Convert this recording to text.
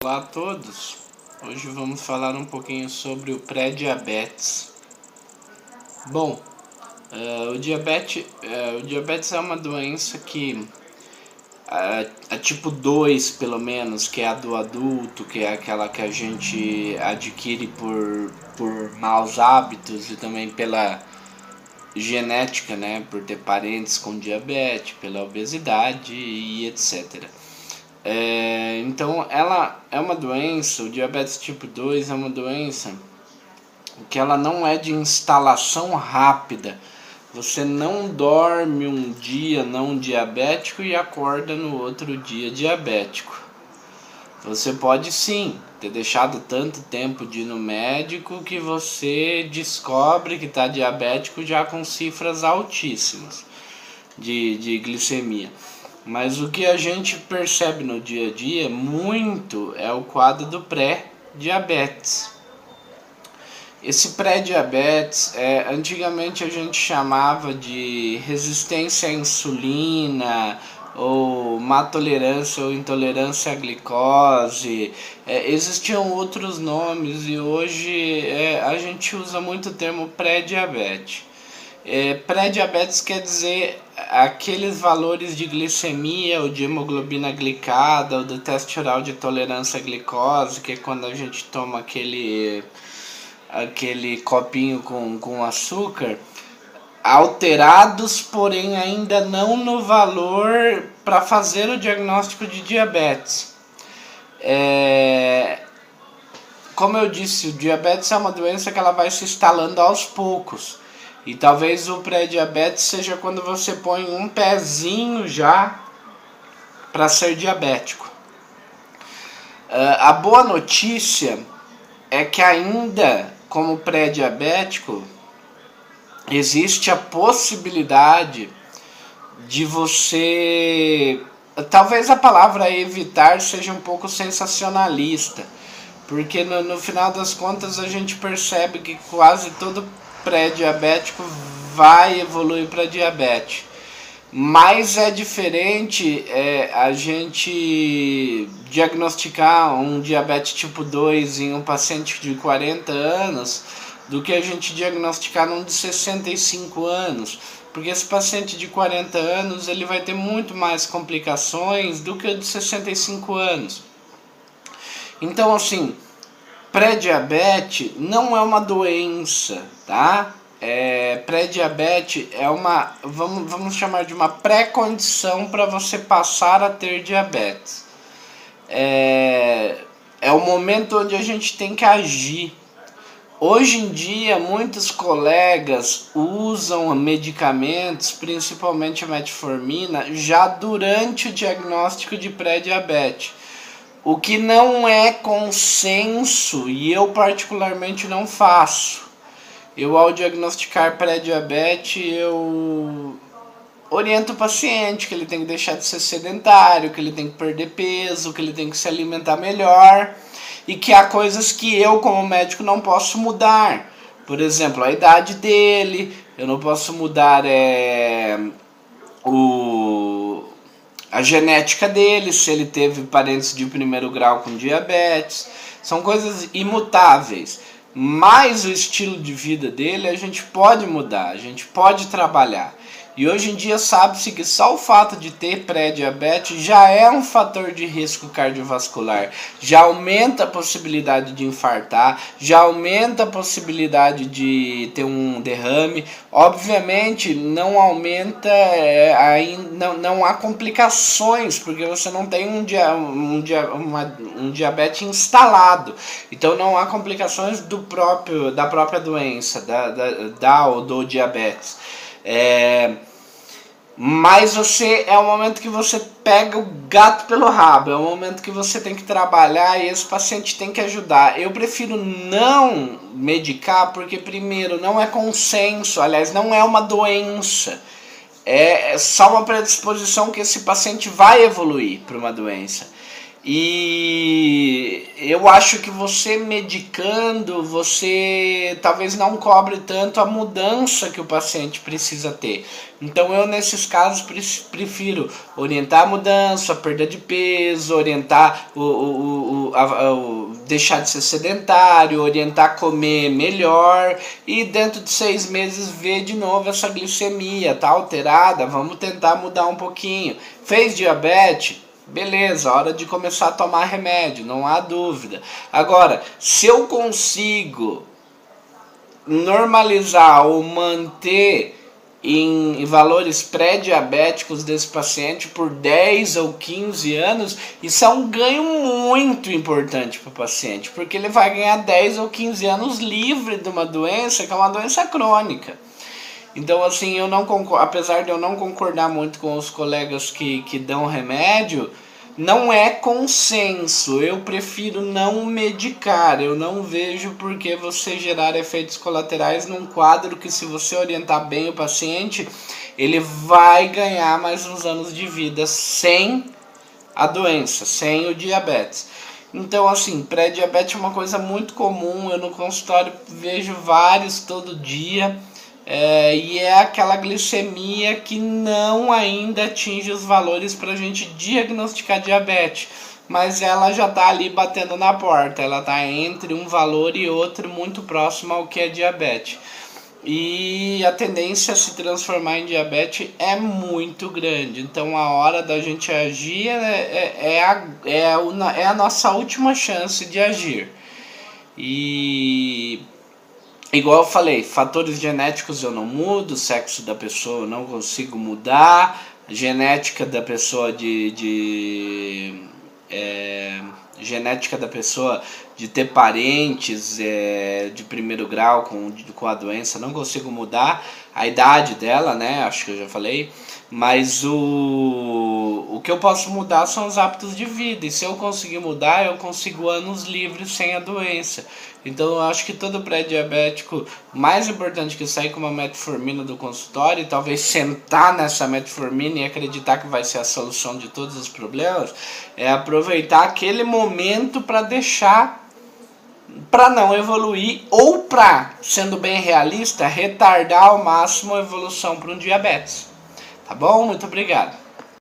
Olá a todos. Hoje vamos falar um pouquinho sobre o pré-diabetes. Bom, uh, o, diabetes, uh, o diabetes é uma doença que uh, a tipo 2, pelo menos, que é a do adulto, que é aquela que a gente adquire por, por maus hábitos e também pela genética, né, por ter parentes com diabetes, pela obesidade e etc. É, então, ela é uma doença, o diabetes tipo 2 é uma doença que ela não é de instalação rápida. Você não dorme um dia não diabético e acorda no outro dia diabético. Você pode sim ter deixado tanto tempo de ir no médico que você descobre que está diabético já com cifras altíssimas de, de glicemia. Mas o que a gente percebe no dia a dia muito é o quadro do pré-diabetes. Esse pré-diabetes, é, antigamente a gente chamava de resistência à insulina, ou má tolerância ou intolerância à glicose. É, existiam outros nomes e hoje é, a gente usa muito o termo pré-diabetes. É, Pré-diabetes quer dizer aqueles valores de glicemia ou de hemoglobina glicada ou do teste oral de tolerância à glicose, que é quando a gente toma aquele, aquele copinho com, com açúcar, alterados, porém ainda não no valor para fazer o diagnóstico de diabetes. É, como eu disse, o diabetes é uma doença que ela vai se instalando aos poucos. E talvez o pré-diabetes seja quando você põe um pezinho já para ser diabético. Uh, a boa notícia é que ainda como pré-diabético existe a possibilidade de você talvez a palavra evitar seja um pouco sensacionalista porque no, no final das contas a gente percebe que quase todo pré-diabético vai evoluir para diabetes. Mas é diferente é, a gente diagnosticar um diabetes tipo 2 em um paciente de 40 anos do que a gente diagnosticar num de 65 anos. Porque esse paciente de 40 anos ele vai ter muito mais complicações do que o de 65 anos. Então, assim, pré-diabetes não é uma doença, tá? É, pré-diabetes é uma, vamos, vamos chamar de uma pré-condição para você passar a ter diabetes. É, é o momento onde a gente tem que agir. Hoje em dia, muitos colegas usam medicamentos, principalmente a metformina, já durante o diagnóstico de pré-diabetes. O que não é consenso e eu particularmente não faço. Eu ao diagnosticar pré-diabetes, eu oriento o paciente que ele tem que deixar de ser sedentário, que ele tem que perder peso, que ele tem que se alimentar melhor e que há coisas que eu como médico não posso mudar. Por exemplo, a idade dele, eu não posso mudar é, o a genética dele, se ele teve parentes de primeiro grau com diabetes, são coisas imutáveis. Mas o estilo de vida dele a gente pode mudar, a gente pode trabalhar. E hoje em dia sabe-se que só o fato de ter pré-diabetes já é um fator de risco cardiovascular, já aumenta a possibilidade de infartar, já aumenta a possibilidade de ter um derrame. Obviamente não aumenta, é, aí, não, não há complicações, porque você não tem um, dia, um, dia, uma, um diabetes instalado. Então não há complicações do próprio, da própria doença, da, da, da ou do diabetes. É, mas você é o momento que você pega o gato pelo rabo, é o momento que você tem que trabalhar e esse paciente tem que ajudar. Eu prefiro não medicar porque primeiro não é consenso, aliás, não é uma doença. É só uma predisposição que esse paciente vai evoluir para uma doença. E eu acho que você medicando, você talvez não cobre tanto a mudança que o paciente precisa ter. Então eu nesses casos prefiro orientar a mudança, a perda de peso, orientar o, o, o, a, o, deixar de ser sedentário, orientar a comer melhor e dentro de seis meses ver de novo essa glicemia, tá alterada, vamos tentar mudar um pouquinho. Fez diabetes? Beleza, hora de começar a tomar remédio, não há dúvida. Agora, se eu consigo normalizar ou manter em, valores pré-diabéticos desse paciente por 10 ou 15 anos, isso é um ganho muito importante para o paciente, porque ele vai ganhar 10 ou 15 anos livre de uma doença que é uma doença crônica. Então, assim, eu não concordo, apesar de eu não concordar muito com os colegas que, que dão remédio, não é consenso. Eu prefiro não medicar. Eu não vejo por que você gerar efeitos colaterais num quadro que, se você orientar bem o paciente, ele vai ganhar mais uns anos de vida sem a doença, sem o diabetes. Então, assim, pré-diabetes é uma coisa muito comum. Eu no consultório vejo vários todo dia. É, e é aquela glicemia que não ainda atinge os valores para a gente diagnosticar diabetes, mas ela já está ali batendo na porta, ela está entre um valor e outro muito próximo ao que é diabetes. E a tendência a se transformar em diabetes é muito grande. Então a hora da gente agir é, é, é, a, é, a, é a nossa última chance de agir. E Igual eu falei, fatores genéticos eu não mudo, sexo da pessoa eu não consigo mudar, genética da pessoa de. de é, genética da pessoa de ter parentes é, de primeiro grau com, com a doença, não consigo mudar. A idade dela, né? Acho que eu já falei. Mas o, o que eu posso mudar são os hábitos de vida. E se eu conseguir mudar, eu consigo anos livres sem a doença. Então eu acho que todo pré-diabético, mais importante que sair com uma metformina do consultório e talvez sentar nessa metformina e acreditar que vai ser a solução de todos os problemas, é aproveitar aquele momento para deixar para não evoluir ou para, sendo bem realista, retardar ao máximo a evolução para um diabetes. Tá bom? Muito obrigado.